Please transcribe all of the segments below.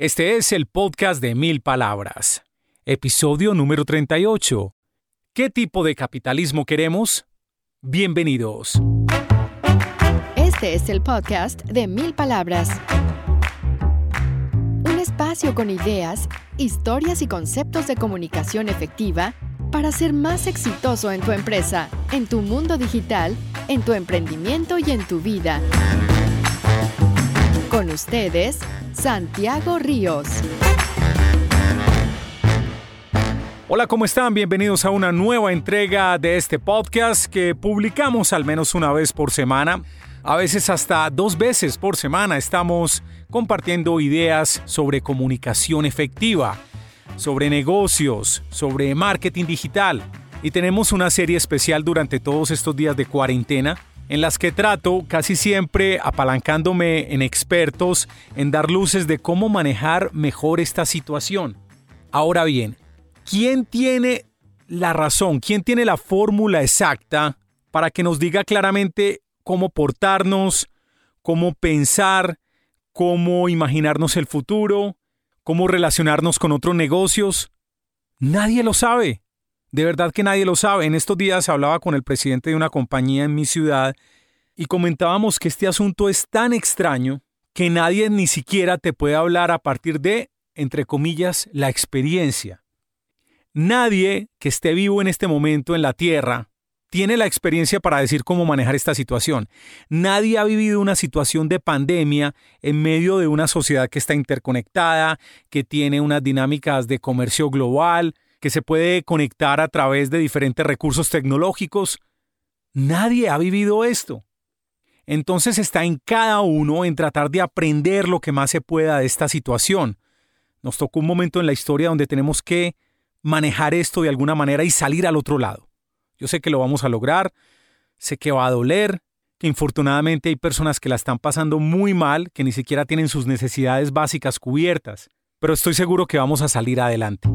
Este es el podcast de Mil Palabras, episodio número 38. ¿Qué tipo de capitalismo queremos? Bienvenidos. Este es el podcast de Mil Palabras. Un espacio con ideas, historias y conceptos de comunicación efectiva para ser más exitoso en tu empresa, en tu mundo digital, en tu emprendimiento y en tu vida. Con ustedes, Santiago Ríos. Hola, ¿cómo están? Bienvenidos a una nueva entrega de este podcast que publicamos al menos una vez por semana. A veces hasta dos veces por semana estamos compartiendo ideas sobre comunicación efectiva, sobre negocios, sobre marketing digital. Y tenemos una serie especial durante todos estos días de cuarentena en las que trato casi siempre apalancándome en expertos en dar luces de cómo manejar mejor esta situación. Ahora bien, ¿quién tiene la razón? ¿Quién tiene la fórmula exacta para que nos diga claramente cómo portarnos, cómo pensar, cómo imaginarnos el futuro, cómo relacionarnos con otros negocios? Nadie lo sabe. De verdad que nadie lo sabe. En estos días hablaba con el presidente de una compañía en mi ciudad y comentábamos que este asunto es tan extraño que nadie ni siquiera te puede hablar a partir de, entre comillas, la experiencia. Nadie que esté vivo en este momento en la Tierra tiene la experiencia para decir cómo manejar esta situación. Nadie ha vivido una situación de pandemia en medio de una sociedad que está interconectada, que tiene unas dinámicas de comercio global, que se puede conectar a través de diferentes recursos tecnológicos. Nadie ha vivido esto. Entonces está en cada uno en tratar de aprender lo que más se pueda de esta situación. Nos tocó un momento en la historia donde tenemos que manejar esto de alguna manera y salir al otro lado. Yo sé que lo vamos a lograr, sé que va a doler, que infortunadamente hay personas que la están pasando muy mal, que ni siquiera tienen sus necesidades básicas cubiertas, pero estoy seguro que vamos a salir adelante.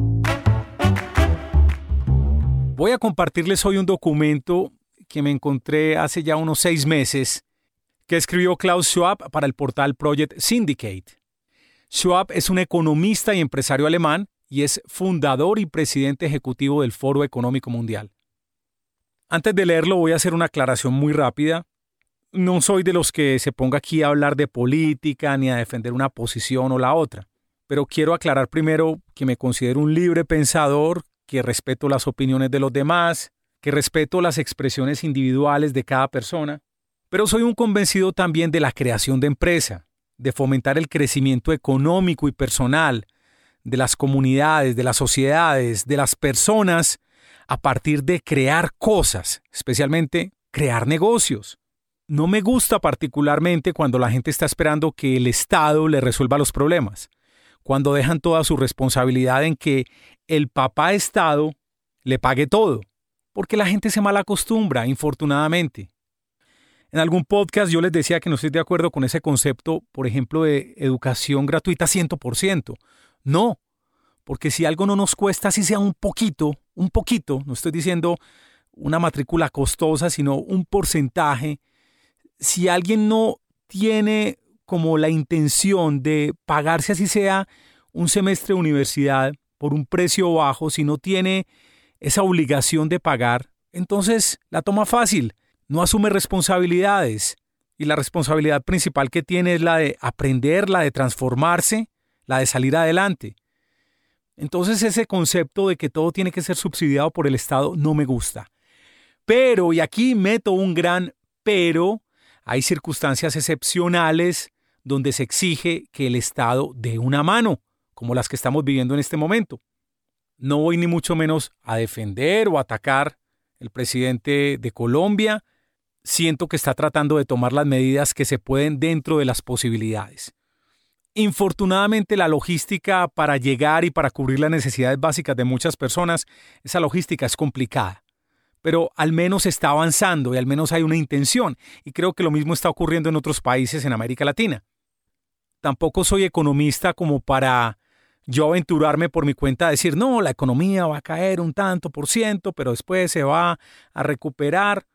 Voy a compartirles hoy un documento que me encontré hace ya unos seis meses que escribió Klaus Schwab para el portal Project Syndicate. Schwab es un economista y empresario alemán y es fundador y presidente ejecutivo del Foro Económico Mundial. Antes de leerlo voy a hacer una aclaración muy rápida. No soy de los que se ponga aquí a hablar de política ni a defender una posición o la otra, pero quiero aclarar primero que me considero un libre pensador que respeto las opiniones de los demás, que respeto las expresiones individuales de cada persona, pero soy un convencido también de la creación de empresa, de fomentar el crecimiento económico y personal de las comunidades, de las sociedades, de las personas, a partir de crear cosas, especialmente crear negocios. No me gusta particularmente cuando la gente está esperando que el Estado le resuelva los problemas cuando dejan toda su responsabilidad en que el papá Estado le pague todo, porque la gente se mal acostumbra, infortunadamente. En algún podcast yo les decía que no estoy de acuerdo con ese concepto, por ejemplo, de educación gratuita 100%. No, porque si algo no nos cuesta, si sea un poquito, un poquito, no estoy diciendo una matrícula costosa, sino un porcentaje, si alguien no tiene como la intención de pagarse así sea un semestre de universidad por un precio bajo, si no tiene esa obligación de pagar, entonces la toma fácil, no asume responsabilidades. Y la responsabilidad principal que tiene es la de aprender, la de transformarse, la de salir adelante. Entonces ese concepto de que todo tiene que ser subsidiado por el Estado no me gusta. Pero, y aquí meto un gran pero, hay circunstancias excepcionales donde se exige que el Estado dé una mano, como las que estamos viviendo en este momento. No voy ni mucho menos a defender o atacar el presidente de Colombia. Siento que está tratando de tomar las medidas que se pueden dentro de las posibilidades. Infortunadamente la logística para llegar y para cubrir las necesidades básicas de muchas personas, esa logística es complicada. Pero al menos está avanzando y al menos hay una intención. Y creo que lo mismo está ocurriendo en otros países en América Latina tampoco soy economista como para yo aventurarme por mi cuenta a decir, no, la economía va a caer un tanto por ciento, pero después se va a recuperar.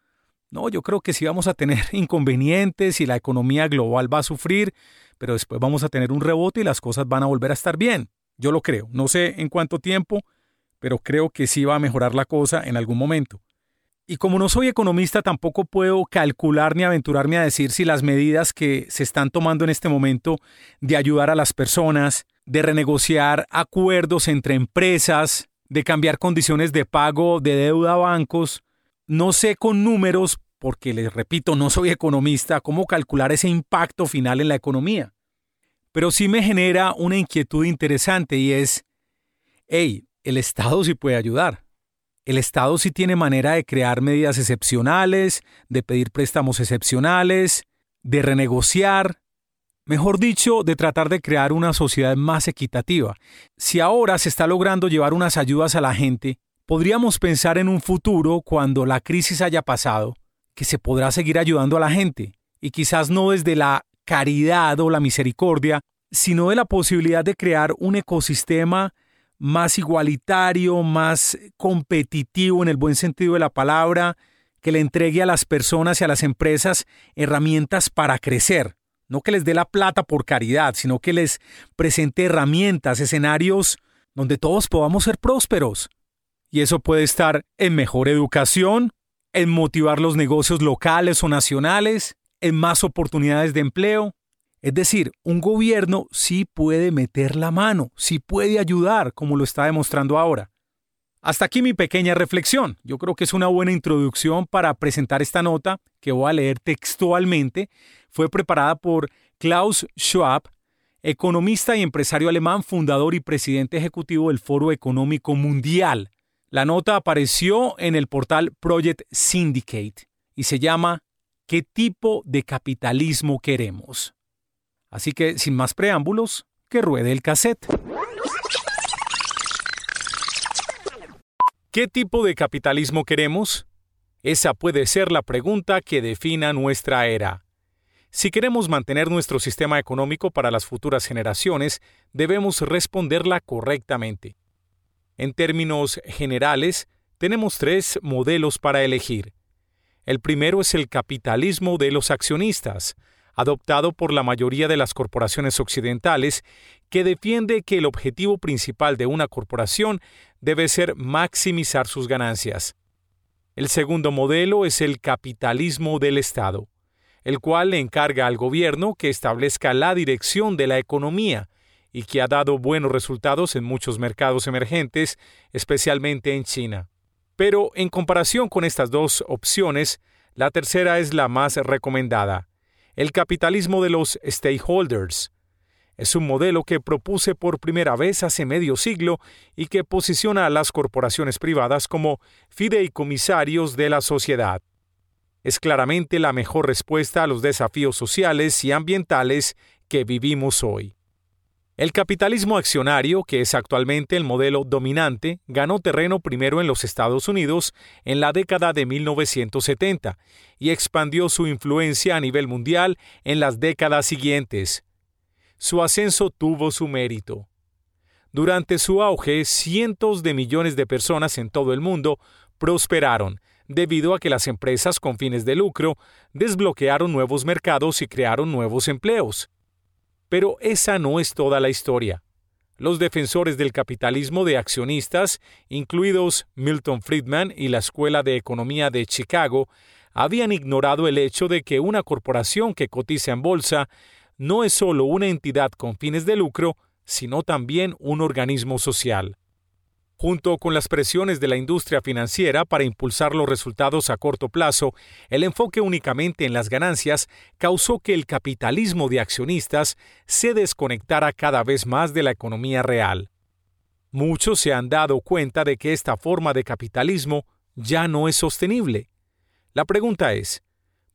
No, yo creo que sí vamos a tener inconvenientes y la economía global va a sufrir, pero después vamos a tener un rebote y las cosas van a volver a estar bien. Yo lo creo. No sé en cuánto tiempo, pero creo que sí va a mejorar la cosa en algún momento. Y como no soy economista, tampoco puedo calcular ni aventurarme a decir si las medidas que se están tomando en este momento de ayudar a las personas, de renegociar acuerdos entre empresas, de cambiar condiciones de pago de deuda a bancos, no sé con números, porque les repito, no soy economista, cómo calcular ese impacto final en la economía. Pero sí me genera una inquietud interesante y es, hey, el Estado sí puede ayudar. El Estado sí tiene manera de crear medidas excepcionales, de pedir préstamos excepcionales, de renegociar, mejor dicho, de tratar de crear una sociedad más equitativa. Si ahora se está logrando llevar unas ayudas a la gente, podríamos pensar en un futuro cuando la crisis haya pasado, que se podrá seguir ayudando a la gente, y quizás no desde la caridad o la misericordia, sino de la posibilidad de crear un ecosistema más igualitario, más competitivo en el buen sentido de la palabra, que le entregue a las personas y a las empresas herramientas para crecer. No que les dé la plata por caridad, sino que les presente herramientas, escenarios donde todos podamos ser prósperos. Y eso puede estar en mejor educación, en motivar los negocios locales o nacionales, en más oportunidades de empleo, es decir, un gobierno sí puede meter la mano, sí puede ayudar, como lo está demostrando ahora. Hasta aquí mi pequeña reflexión. Yo creo que es una buena introducción para presentar esta nota que voy a leer textualmente. Fue preparada por Klaus Schwab, economista y empresario alemán, fundador y presidente ejecutivo del Foro Económico Mundial. La nota apareció en el portal Project Syndicate y se llama ¿Qué tipo de capitalismo queremos? Así que, sin más preámbulos, que ruede el cassette. ¿Qué tipo de capitalismo queremos? Esa puede ser la pregunta que defina nuestra era. Si queremos mantener nuestro sistema económico para las futuras generaciones, debemos responderla correctamente. En términos generales, tenemos tres modelos para elegir. El primero es el capitalismo de los accionistas, adoptado por la mayoría de las corporaciones occidentales, que defiende que el objetivo principal de una corporación debe ser maximizar sus ganancias. El segundo modelo es el capitalismo del Estado, el cual le encarga al gobierno que establezca la dirección de la economía y que ha dado buenos resultados en muchos mercados emergentes, especialmente en China. Pero en comparación con estas dos opciones, la tercera es la más recomendada, el capitalismo de los stakeholders. Es un modelo que propuse por primera vez hace medio siglo y que posiciona a las corporaciones privadas como fideicomisarios de la sociedad. Es claramente la mejor respuesta a los desafíos sociales y ambientales que vivimos hoy. El capitalismo accionario, que es actualmente el modelo dominante, ganó terreno primero en los Estados Unidos en la década de 1970 y expandió su influencia a nivel mundial en las décadas siguientes. Su ascenso tuvo su mérito. Durante su auge, cientos de millones de personas en todo el mundo prosperaron debido a que las empresas con fines de lucro desbloquearon nuevos mercados y crearon nuevos empleos. Pero esa no es toda la historia. Los defensores del capitalismo de accionistas, incluidos Milton Friedman y la Escuela de Economía de Chicago, habían ignorado el hecho de que una corporación que cotiza en bolsa no es solo una entidad con fines de lucro, sino también un organismo social junto con las presiones de la industria financiera para impulsar los resultados a corto plazo, el enfoque únicamente en las ganancias causó que el capitalismo de accionistas se desconectara cada vez más de la economía real. Muchos se han dado cuenta de que esta forma de capitalismo ya no es sostenible. La pregunta es,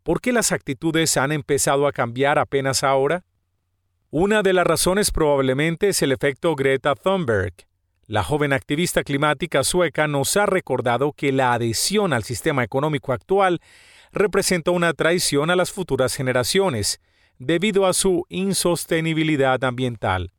¿por qué las actitudes han empezado a cambiar apenas ahora? Una de las razones probablemente es el efecto Greta Thunberg, la joven activista climática sueca nos ha recordado que la adhesión al sistema económico actual representa una traición a las futuras generaciones, debido a su insostenibilidad ambiental.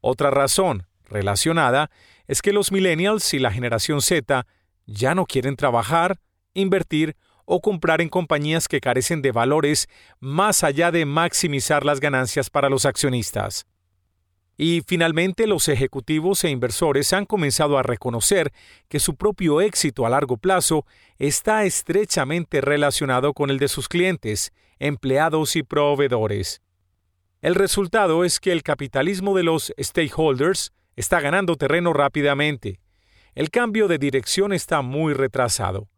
Otra razón relacionada es que los millennials y la generación Z ya no quieren trabajar, invertir o comprar en compañías que carecen de valores más allá de maximizar las ganancias para los accionistas. Y finalmente los ejecutivos e inversores han comenzado a reconocer que su propio éxito a largo plazo está estrechamente relacionado con el de sus clientes, empleados y proveedores. El resultado es que el capitalismo de los stakeholders está ganando terreno rápidamente. El cambio de dirección está muy retrasado.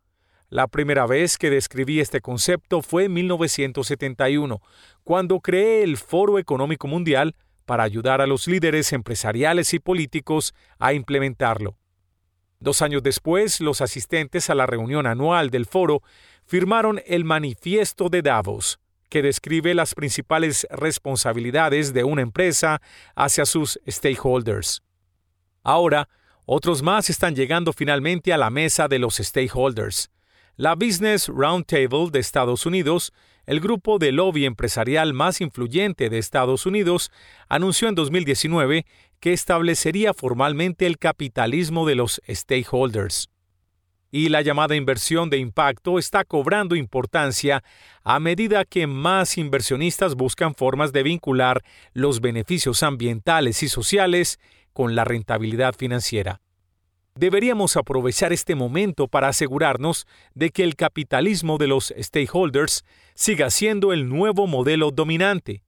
La primera vez que describí este concepto fue en 1971, cuando creé el Foro Económico Mundial para ayudar a los líderes empresariales y políticos a implementarlo. Dos años después, los asistentes a la reunión anual del foro firmaron el Manifiesto de Davos, que describe las principales responsabilidades de una empresa hacia sus stakeholders. Ahora, otros más están llegando finalmente a la mesa de los stakeholders. La Business Roundtable de Estados Unidos, el grupo de lobby empresarial más influyente de Estados Unidos, anunció en 2019 que establecería formalmente el capitalismo de los stakeholders. Y la llamada inversión de impacto está cobrando importancia a medida que más inversionistas buscan formas de vincular los beneficios ambientales y sociales con la rentabilidad financiera. Deberíamos aprovechar este momento para asegurarnos de que el capitalismo de los stakeholders siga siendo el nuevo modelo dominante.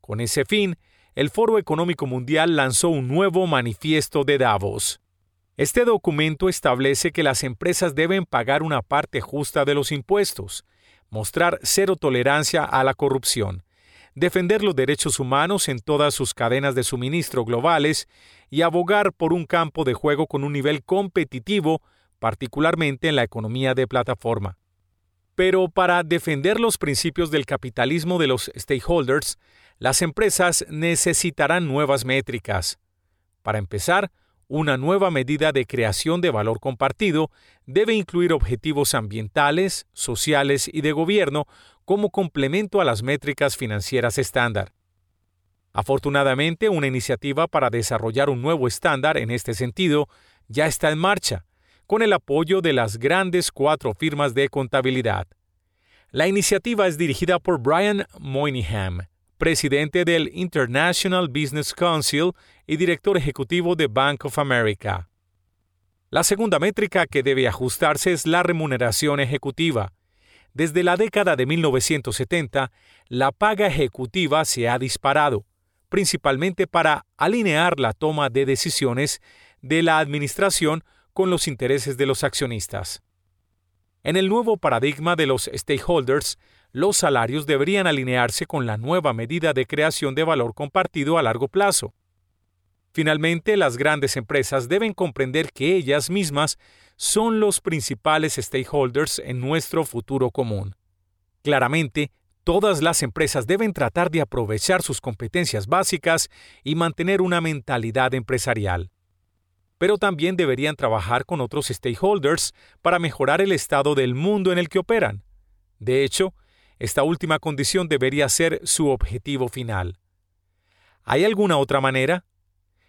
Con ese fin, el Foro Económico Mundial lanzó un nuevo manifiesto de Davos. Este documento establece que las empresas deben pagar una parte justa de los impuestos, mostrar cero tolerancia a la corrupción, defender los derechos humanos en todas sus cadenas de suministro globales y abogar por un campo de juego con un nivel competitivo, particularmente en la economía de plataforma. Pero para defender los principios del capitalismo de los stakeholders, las empresas necesitarán nuevas métricas. Para empezar, una nueva medida de creación de valor compartido debe incluir objetivos ambientales, sociales y de gobierno como complemento a las métricas financieras estándar. Afortunadamente, una iniciativa para desarrollar un nuevo estándar en este sentido ya está en marcha, con el apoyo de las grandes cuatro firmas de contabilidad. La iniciativa es dirigida por Brian Moynihan, presidente del International Business Council y director ejecutivo de Bank of America. La segunda métrica que debe ajustarse es la remuneración ejecutiva. Desde la década de 1970, la paga ejecutiva se ha disparado, principalmente para alinear la toma de decisiones de la administración con los intereses de los accionistas. En el nuevo paradigma de los stakeholders, los salarios deberían alinearse con la nueva medida de creación de valor compartido a largo plazo. Finalmente, las grandes empresas deben comprender que ellas mismas son los principales stakeholders en nuestro futuro común. Claramente, todas las empresas deben tratar de aprovechar sus competencias básicas y mantener una mentalidad empresarial. Pero también deberían trabajar con otros stakeholders para mejorar el estado del mundo en el que operan. De hecho, esta última condición debería ser su objetivo final. ¿Hay alguna otra manera?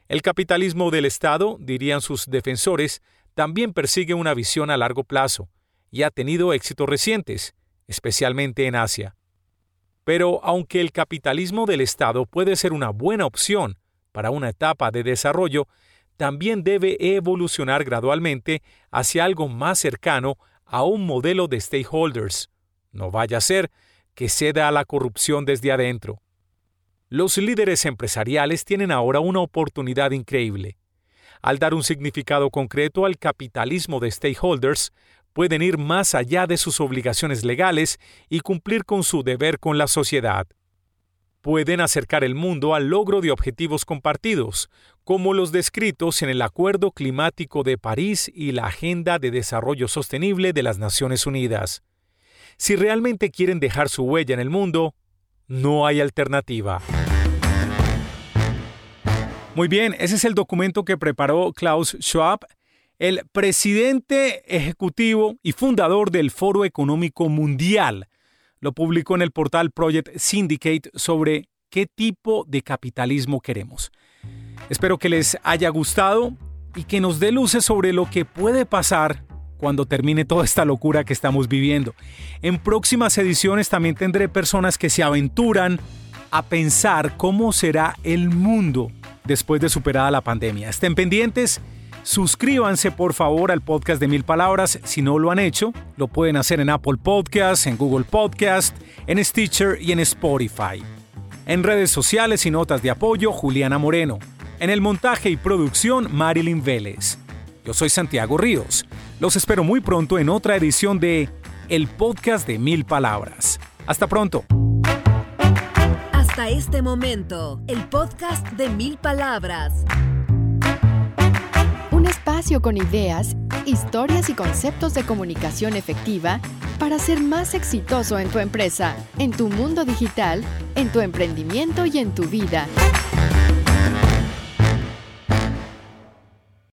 El capitalismo del Estado, dirían sus defensores, también persigue una visión a largo plazo y ha tenido éxitos recientes, especialmente en Asia. Pero aunque el capitalismo del Estado puede ser una buena opción para una etapa de desarrollo, también debe evolucionar gradualmente hacia algo más cercano a un modelo de stakeholders. No vaya a ser que ceda a la corrupción desde adentro. Los líderes empresariales tienen ahora una oportunidad increíble. Al dar un significado concreto al capitalismo de stakeholders, pueden ir más allá de sus obligaciones legales y cumplir con su deber con la sociedad. Pueden acercar el mundo al logro de objetivos compartidos, como los descritos en el Acuerdo Climático de París y la Agenda de Desarrollo Sostenible de las Naciones Unidas. Si realmente quieren dejar su huella en el mundo, no hay alternativa. Muy bien, ese es el documento que preparó Klaus Schwab, el presidente ejecutivo y fundador del Foro Económico Mundial. Lo publicó en el portal Project Syndicate sobre qué tipo de capitalismo queremos. Espero que les haya gustado y que nos dé luces sobre lo que puede pasar cuando termine toda esta locura que estamos viviendo. En próximas ediciones también tendré personas que se aventuran a pensar cómo será el mundo después de superada la pandemia. Estén pendientes. Suscríbanse por favor al podcast de Mil Palabras si no lo han hecho. Lo pueden hacer en Apple Podcasts, en Google Podcast, en Stitcher y en Spotify. En redes sociales y notas de apoyo, Juliana Moreno. En el montaje y producción, Marilyn Vélez. Yo soy Santiago Ríos. Los espero muy pronto en otra edición de El Podcast de Mil Palabras. Hasta pronto. Hasta este momento, el podcast de Mil Palabras. Espacio con ideas, historias y conceptos de comunicación efectiva para ser más exitoso en tu empresa, en tu mundo digital, en tu emprendimiento y en tu vida.